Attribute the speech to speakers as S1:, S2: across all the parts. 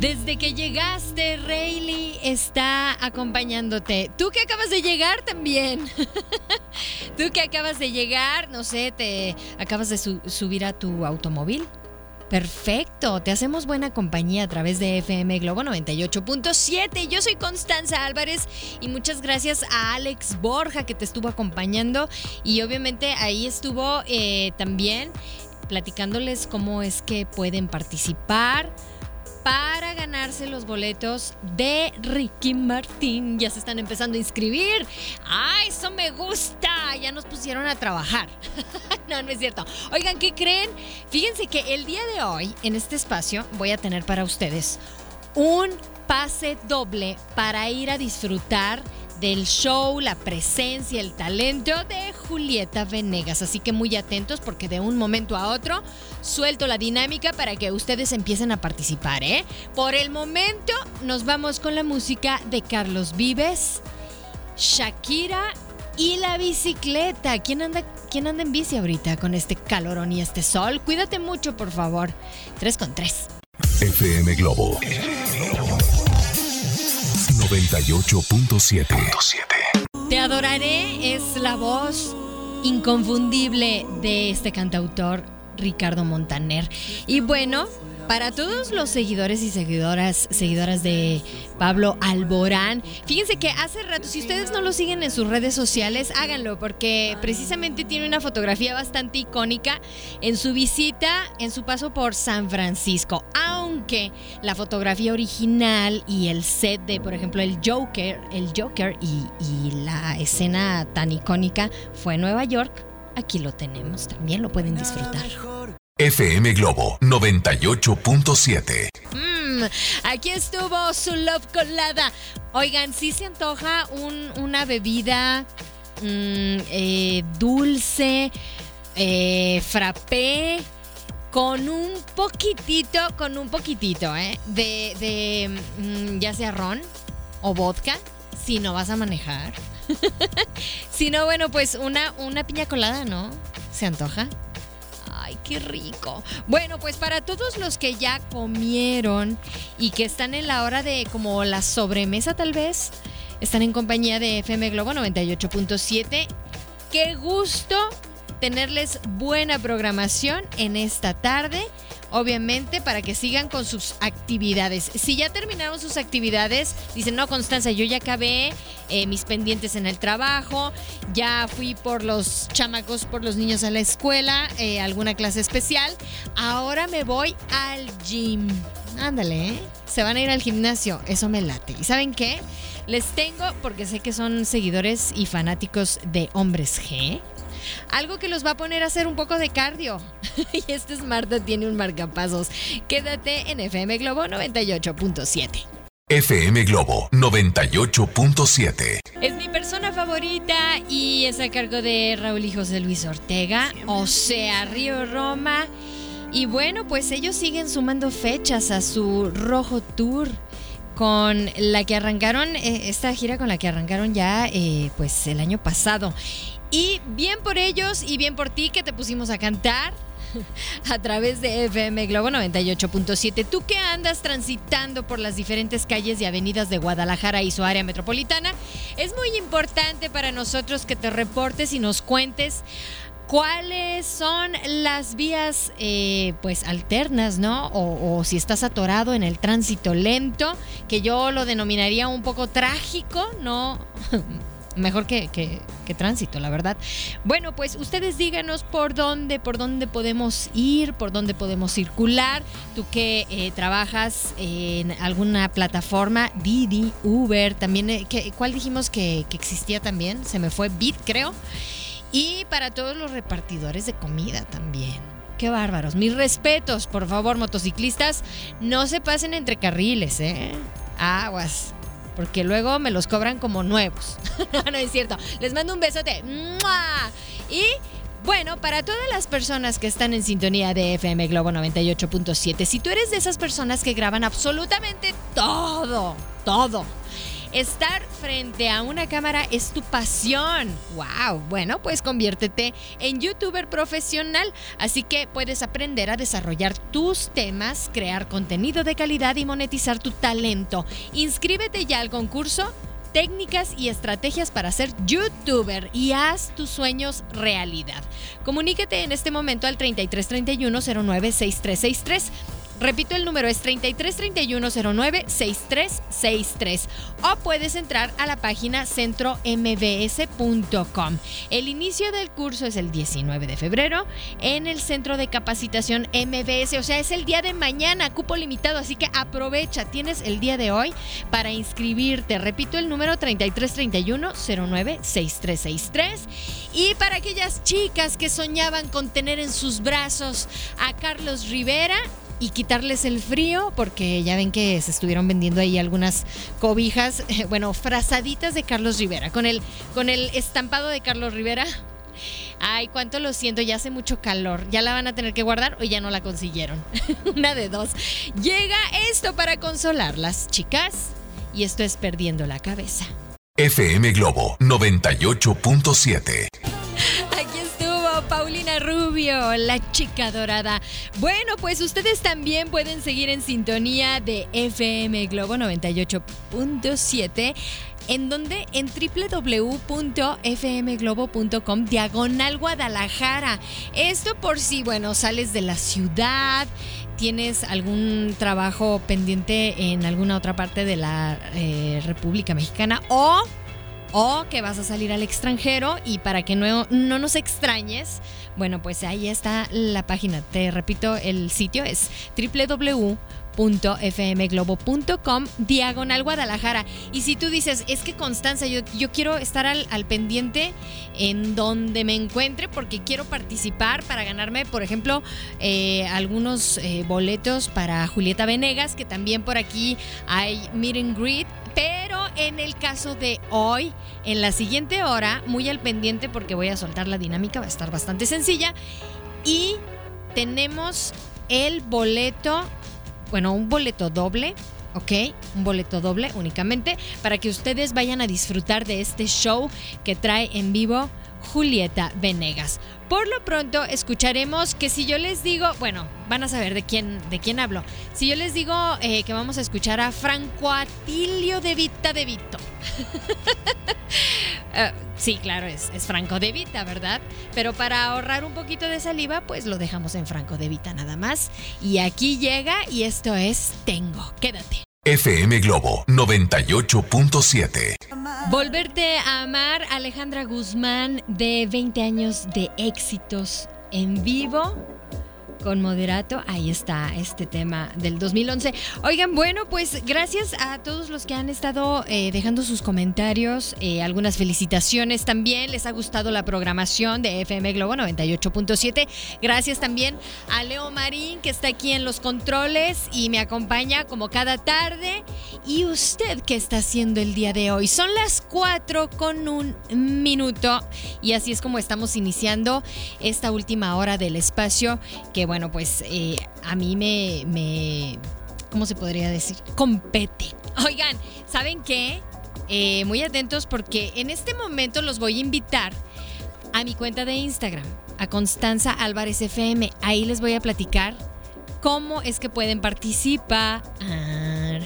S1: Desde que llegaste, Rayleigh está acompañándote. Tú que acabas de llegar también. Tú que acabas de llegar, no sé, te acabas de su- subir a tu automóvil. Perfecto, te hacemos buena compañía a través de FM Globo 98.7. Yo soy Constanza Álvarez y muchas gracias a Alex Borja que te estuvo acompañando y obviamente ahí estuvo eh, también platicándoles cómo es que pueden participar para ganarse los boletos de Ricky Martín. Ya se están empezando a inscribir. ¡Ah, eso me gusta! Ya nos pusieron a trabajar. no, no es cierto. Oigan, ¿qué creen? Fíjense que el día de hoy, en este espacio, voy a tener para ustedes un pase doble para ir a disfrutar del show, la presencia, el talento de Julieta Venegas. Así que muy atentos porque de un momento a otro suelto la dinámica para que ustedes empiecen a participar, ¿eh? Por el momento nos vamos con la música de Carlos Vives, Shakira y la bicicleta. ¿Quién anda, quién anda en bici ahorita con este calorón y este sol? Cuídate mucho, por favor. Tres con tres.
S2: FM Globo 98.7.
S1: Te adoraré es la voz inconfundible de este cantautor Ricardo Montaner. Y bueno, para todos los seguidores y seguidoras, seguidoras de Pablo Alborán, fíjense que hace rato, si ustedes no lo siguen en sus redes sociales, háganlo, porque precisamente tiene una fotografía bastante icónica en su visita, en su paso por San Francisco. Aunque la fotografía original y el set de, por ejemplo, el Joker, el Joker y, y la escena tan icónica fue en Nueva York. Aquí lo tenemos, también lo pueden disfrutar.
S2: FM Globo 98.7.
S1: Mm, aquí estuvo su love colada. Oigan, sí se antoja un- una bebida mm, eh, dulce, eh, frappé, con un poquitito, con un poquitito, ¿eh? De, de mm, ya sea ron o vodka, si no vas a manejar. si no, bueno, pues una, una piña colada, ¿no? ¿Se antoja? Ay, qué rico. Bueno, pues para todos los que ya comieron y que están en la hora de como la sobremesa tal vez, están en compañía de FM Globo 98.7. Qué gusto tenerles buena programación en esta tarde. Obviamente para que sigan con sus actividades. Si ya terminaron sus actividades, dicen, no, Constanza, yo ya acabé eh, mis pendientes en el trabajo, ya fui por los chamacos, por los niños a la escuela, eh, alguna clase especial, ahora me voy al gym. Ándale, ¿eh? se van a ir al gimnasio, eso me late. ¿Y saben qué? Les tengo, porque sé que son seguidores y fanáticos de Hombres G, algo que los va a poner a hacer un poco de cardio. y este es Marta, tiene un marcapasos. Quédate en FM Globo 98.7.
S2: FM Globo 98.7.
S1: Es mi persona favorita y es a cargo de Raúl y José Luis Ortega, o sea, Río Roma. Y bueno, pues ellos siguen sumando fechas a su Rojo Tour con la que arrancaron, eh, esta gira con la que arrancaron ya eh, pues el año pasado. Y bien por ellos y bien por ti que te pusimos a cantar a través de FM Globo 98.7. Tú que andas transitando por las diferentes calles y avenidas de Guadalajara y su área metropolitana, es muy importante para nosotros que te reportes y nos cuentes cuáles son las vías eh, pues alternas, ¿no? O, o si estás atorado en el tránsito lento, que yo lo denominaría un poco trágico, ¿no? mejor que, que, tránsito, la verdad. Bueno, pues ustedes díganos por dónde, por dónde podemos ir, por dónde podemos circular. Tú que eh, trabajas en alguna plataforma, Didi, Uber, también, eh, ¿cuál dijimos que, que existía también? Se me fue Bit, creo. Y para todos los repartidores de comida también. Qué bárbaros. Mis respetos, por favor, motociclistas, no se pasen entre carriles, ¿eh? Aguas. Porque luego me los cobran como nuevos. no, es cierto. Les mando un besote. Y bueno, para todas las personas que están en sintonía de FM Globo 98.7, si tú eres de esas personas que graban absolutamente todo, todo Estar frente a una cámara es tu pasión. ¡Wow! Bueno, pues conviértete en youtuber profesional. Así que puedes aprender a desarrollar tus temas, crear contenido de calidad y monetizar tu talento. Inscríbete ya al concurso técnicas y estrategias para ser youtuber y haz tus sueños realidad. Comuníquete en este momento al 3331 096363 Repito, el número es 3331096363 o puedes entrar a la página centrombs.com. El inicio del curso es el 19 de febrero en el Centro de Capacitación MBS, o sea, es el día de mañana, cupo limitado, así que aprovecha, tienes el día de hoy para inscribirte. Repito, el número 3331096363 y para aquellas chicas que soñaban con tener en sus brazos a Carlos Rivera, y quitarles el frío, porque ya ven que se estuvieron vendiendo ahí algunas cobijas, bueno, frazaditas de Carlos Rivera, con el, con el estampado de Carlos Rivera. Ay, cuánto lo siento, ya hace mucho calor. Ya la van a tener que guardar o ya no la consiguieron. Una de dos. Llega esto para consolar las chicas y esto es perdiendo la cabeza.
S2: FM Globo 98.7.
S1: Paulina Rubio, la chica dorada. Bueno, pues ustedes también pueden seguir en sintonía de FM Globo 98.7 en donde en www.fmglobo.com diagonal Guadalajara. Esto por si, bueno, sales de la ciudad, tienes algún trabajo pendiente en alguna otra parte de la eh, República Mexicana o o que vas a salir al extranjero y para que no, no nos extrañes, bueno, pues ahí está la página. Te repito, el sitio es www.fmglobo.com diagonal Guadalajara. Y si tú dices, es que Constanza, yo, yo quiero estar al, pendiente en donde me encuentre porque quiero participar para ganarme, por ejemplo, eh, algunos eh, boletos para Julieta Venegas, que también por aquí hay meet and greet pero en el caso de hoy, en la siguiente hora, muy al pendiente porque voy a soltar la dinámica, va a estar bastante sencilla. Y tenemos el boleto, bueno, un boleto doble ¿ok? Un boleto doble únicamente para que ustedes vayan a disfrutar de este show que trae en vivo Julieta Venegas. Por lo pronto escucharemos que si yo les digo, bueno, van a saber de quién, de quién hablo. Si yo les digo eh, que vamos a escuchar a Franco Atilio de Vita de Vito. Eh, sí, claro, es, es, Franco de Vita, ¿verdad? Pero para ahorrar un poquito de saliva, pues lo dejamos en Franco de Vita nada más. Y aquí llega y esto es Tengo. Quédate.
S2: FM Globo 98.7.
S1: Volverte a amar, Alejandra Guzmán, de 20 años de éxitos en vivo con moderato. Ahí está este tema del 2011. Oigan, bueno, pues gracias a todos los que han estado eh, dejando sus comentarios, eh, algunas felicitaciones también. Les ha gustado la programación de FM Globo 98.7. Gracias también a Leo Marín, que está aquí en los controles y me acompaña como cada tarde. Y usted, ¿qué está haciendo el día de hoy? Son las 4 con un minuto. Y así es como estamos iniciando esta última hora del espacio que bueno, pues eh, a mí me, me, ¿cómo se podría decir? Compete. Oigan, ¿saben qué? Eh, muy atentos porque en este momento los voy a invitar a mi cuenta de Instagram, a Constanza Álvarez FM. Ahí les voy a platicar cómo es que pueden participar.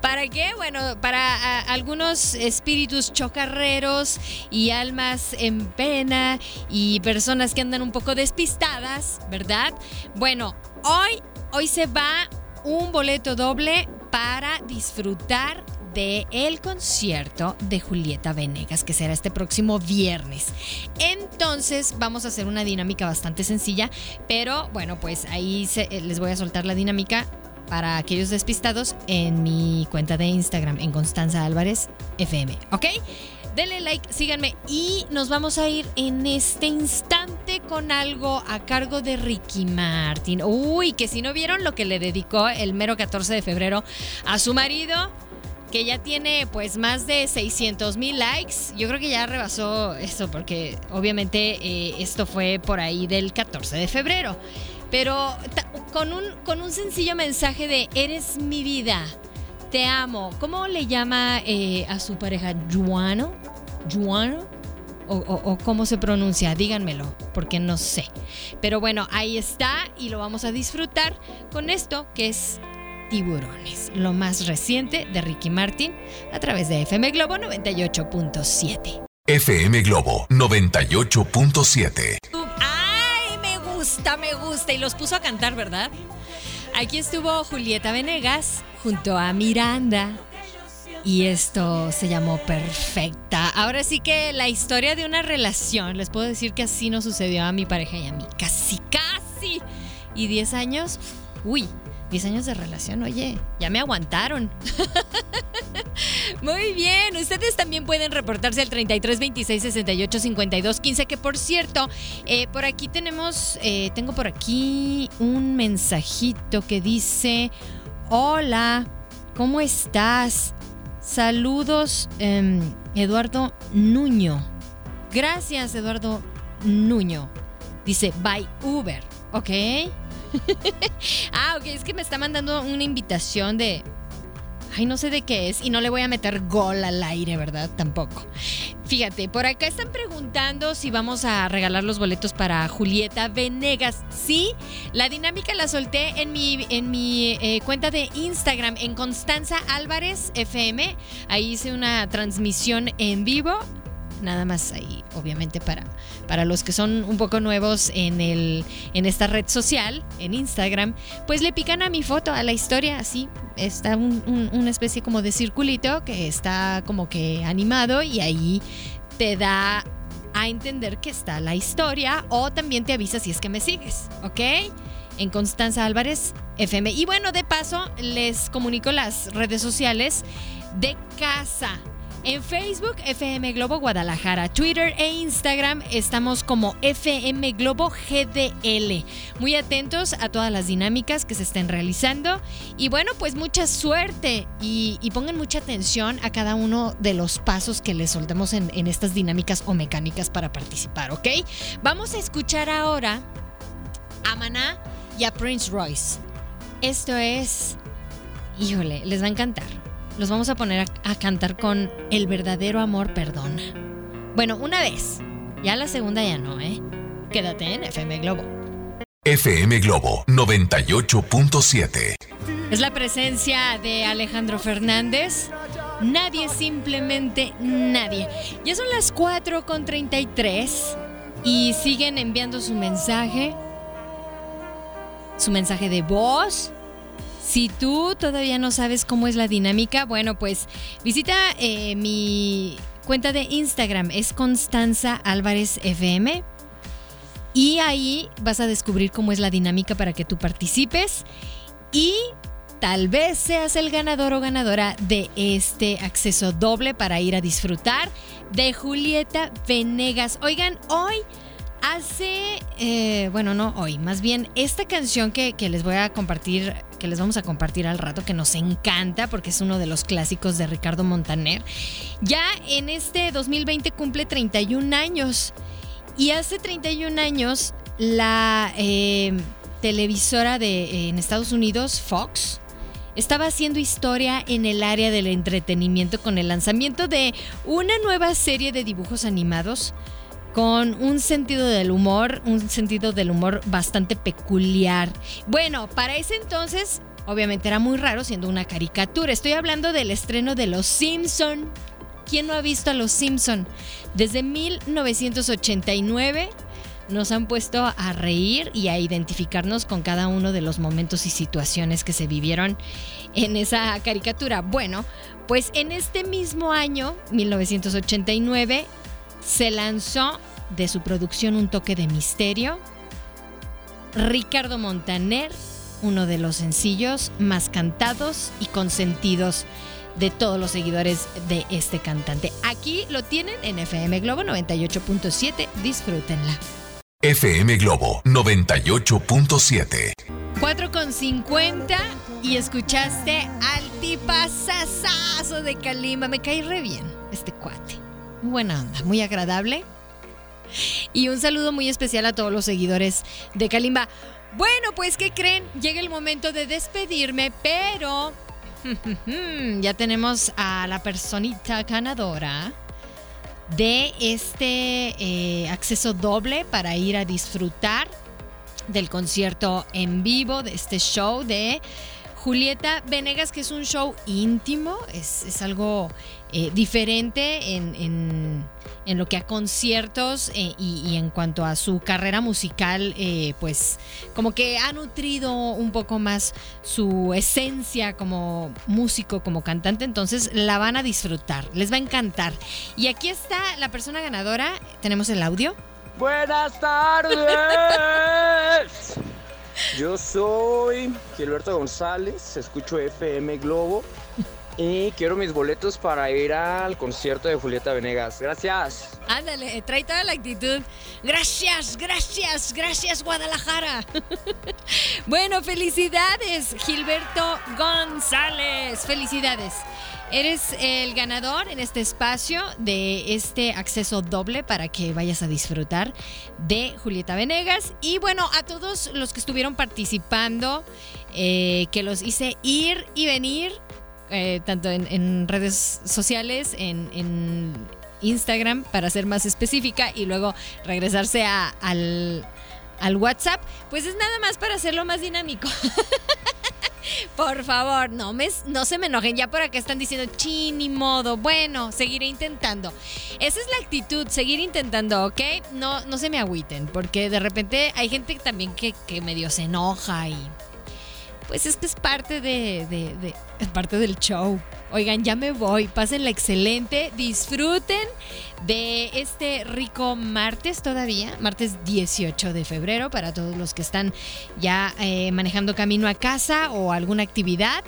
S1: ¿Para qué? Bueno, para algunos espíritus chocarreros y almas en pena y personas que andan un poco despistadas, ¿verdad? Bueno, hoy, hoy se va un boleto doble para disfrutar del el concierto de Julieta Venegas, que será este próximo viernes. Entonces vamos a hacer una dinámica bastante sencilla, pero bueno, pues ahí eh, les voy a soltar la dinámica para aquellos despistados en mi cuenta de Instagram, en Constanza Álvarez FM, ¿ok? denle like, síganme y nos vamos a ir en este instante con algo a cargo de Ricky Martin. Uy, que si no vieron lo que le dedicó el mero 14 de febrero a su marido, que ya tiene pues más de 600 mil likes. Yo creo que ya rebasó eso porque obviamente eh, esto fue por ahí del 14 de febrero. Pero con un, con un sencillo mensaje de eres mi vida te amo. ¿Cómo le llama eh, a su pareja? ¿Juano? ¿Juano? O, cómo se pronuncia, díganmelo, porque no sé. Pero bueno, ahí está y lo vamos a disfrutar con esto que es Tiburones, lo más reciente de Ricky Martin a través de FM Globo 98.7.
S2: FM Globo 98.7.
S1: ¡Ay, me gusta, me gusta! Y los puso a cantar, ¿verdad? Aquí estuvo Julieta Venegas junto a Miranda. Y esto se llamó Perfecta. Ahora sí que la historia de una relación, les puedo decir que así no sucedió a mi pareja y a mí. Casi, casi. Y 10 años, uy, 10 años de relación, oye, ya me aguantaron. Muy bien, ustedes también pueden reportarse al 33 26 68 52 15, que por cierto, eh, por aquí tenemos, eh, tengo por aquí un mensajito que dice, hola, ¿cómo estás? Saludos, em, Eduardo Nuño. Gracias, Eduardo Nuño. Dice, by Uber, ¿ok? ah, ok, es que me está mandando una invitación de... Ay, no sé de qué es y no le voy a meter gol al aire, ¿verdad? Tampoco. Fíjate, por acá están preguntando si vamos a regalar los boletos para Julieta Venegas. Sí, la dinámica la solté en mi, en mi eh, cuenta de Instagram, en Constanza Álvarez FM. Ahí hice una transmisión en vivo nada más ahí, obviamente para, para los que son un poco nuevos en, el, en esta red social, en Instagram, pues le pican a mi foto, a la historia, así, está una especie como de circulito que está como que animado y ahí te da a entender que está la historia o también te avisa si es que me sigues, ¿ok? En Constanza Álvarez FM. Y bueno, de paso, les comunico las redes sociales de casa. En Facebook, FM Globo Guadalajara, Twitter e Instagram estamos como FM Globo GDL. Muy atentos a todas las dinámicas que se estén realizando. Y bueno, pues mucha suerte y, pongan mucha atención a cada uno de los pasos que les soltemos en, en estas dinámicas o mecánicas para participar, ¿ok? Vamos a escuchar ahora a Maná y a Prince Royce. Esto es... Híjole, les va a encantar los vamos a poner a, cantar con El verdadero amor perdona. Bueno, una vez. Ya la segunda ya no, ¿eh? Quédate en FM Globo.
S2: FM Globo 98.7.
S1: Es la presencia de Alejandro Fernández. Nadie, simplemente nadie. Ya son las 4.33 y siguen enviando su mensaje. Su mensaje de voz si tú todavía no sabes cómo es la dinámica, bueno, pues visita eh, mi cuenta de Instagram, es Constanza Álvarez FM. Y ahí vas a descubrir cómo es la dinámica para que tú participes y tal vez seas el ganador o ganadora de este acceso doble para ir a disfrutar de Julieta Venegas. Oigan, hoy Hace, eh, bueno, no hoy, más bien esta canción que, les voy a compartir, que les vamos a compartir al rato, que nos encanta porque es uno de los clásicos de Ricardo Montaner, ya en este 2020 cumple 31 años. Y hace 31 años la eh, televisora de, en Estados Unidos, Fox, estaba haciendo historia en el área del entretenimiento con el lanzamiento de una nueva serie de dibujos animados con un sentido del humor, un sentido del humor bastante peculiar. Bueno, para ese entonces, obviamente era muy raro siendo una caricatura. Estoy hablando del estreno de Los Simpson. ¿Quién no ha visto a Los Simpson? Desde 1989 nos han puesto a reír y a identificarnos con cada uno de los momentos y situaciones que se vivieron en esa caricatura. Bueno, pues en este mismo año, 1989, se lanzó de su producción Un toque de misterio. Ricardo Montaner, uno de los sencillos más cantados y consentidos de todos los seguidores de este cantante. Aquí lo tienen en FM Globo 98.7. Disfrútenla.
S2: FM Globo 98.7.
S1: 4 con 50 y escuchaste al tipazazazo de Kalimba. Me cae re bien este cuate. Buena onda, muy agradable. Y un saludo muy especial a todos los seguidores de Kalimba. Bueno, pues, ¿qué creen? Llega el momento de despedirme, pero ya tenemos a la personita ganadora de este eh, acceso doble para ir a disfrutar del concierto en vivo, de este show de Julieta Venegas, que es un show íntimo, es, algo eh, diferente en, lo que a conciertos eh, y, en cuanto a su carrera musical, eh, pues como que ha nutrido un poco más su esencia como músico, como cantante, entonces la van a disfrutar, les va a encantar. Y aquí está la persona ganadora, tenemos el audio.
S3: Buenas tardes. Yo soy Gilberto González, escucho FM Globo y quiero mis boletos para ir al concierto de Julieta Venegas. Gracias.
S1: Ándale, trae toda la actitud. Gracias, gracias, gracias Guadalajara. bueno, felicidades Gilberto González. Felicidades. Eres el ganador en este espacio de este acceso doble para que vayas a disfrutar de Julieta Venegas. Y bueno, a todos los que estuvieron participando, eh, que los hice ir y venir, eh, tanto en, redes sociales, en, Instagram, para ser más específica, y luego regresarse al, al WhatsApp, pues es nada más para hacerlo más dinámico. Por favor, no, me, no se me enojen. Ya por acá están diciendo, chini modo. Bueno, seguiré intentando. Esa es la actitud, seguir intentando, ¿ok? No, no se me agüiten, porque de repente hay gente también que, que medio se enoja y pues es que es parte de, es parte del show. Oigan, ya me voy, pásenla excelente, disfruten de este rico martes todavía, martes 18 de febrero para todos los que están ya eh, manejando camino a casa o alguna actividad.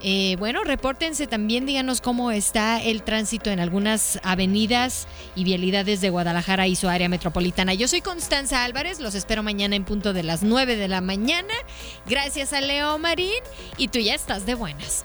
S1: Eh, bueno, repórtense también, díganos cómo está el tránsito en algunas avenidas y vialidades de Guadalajara y su área metropolitana. Yo soy Constanza Álvarez, los espero mañana en punto de las 9 de la mañana. Gracias a Leo Marín y tú ya estás de buenas.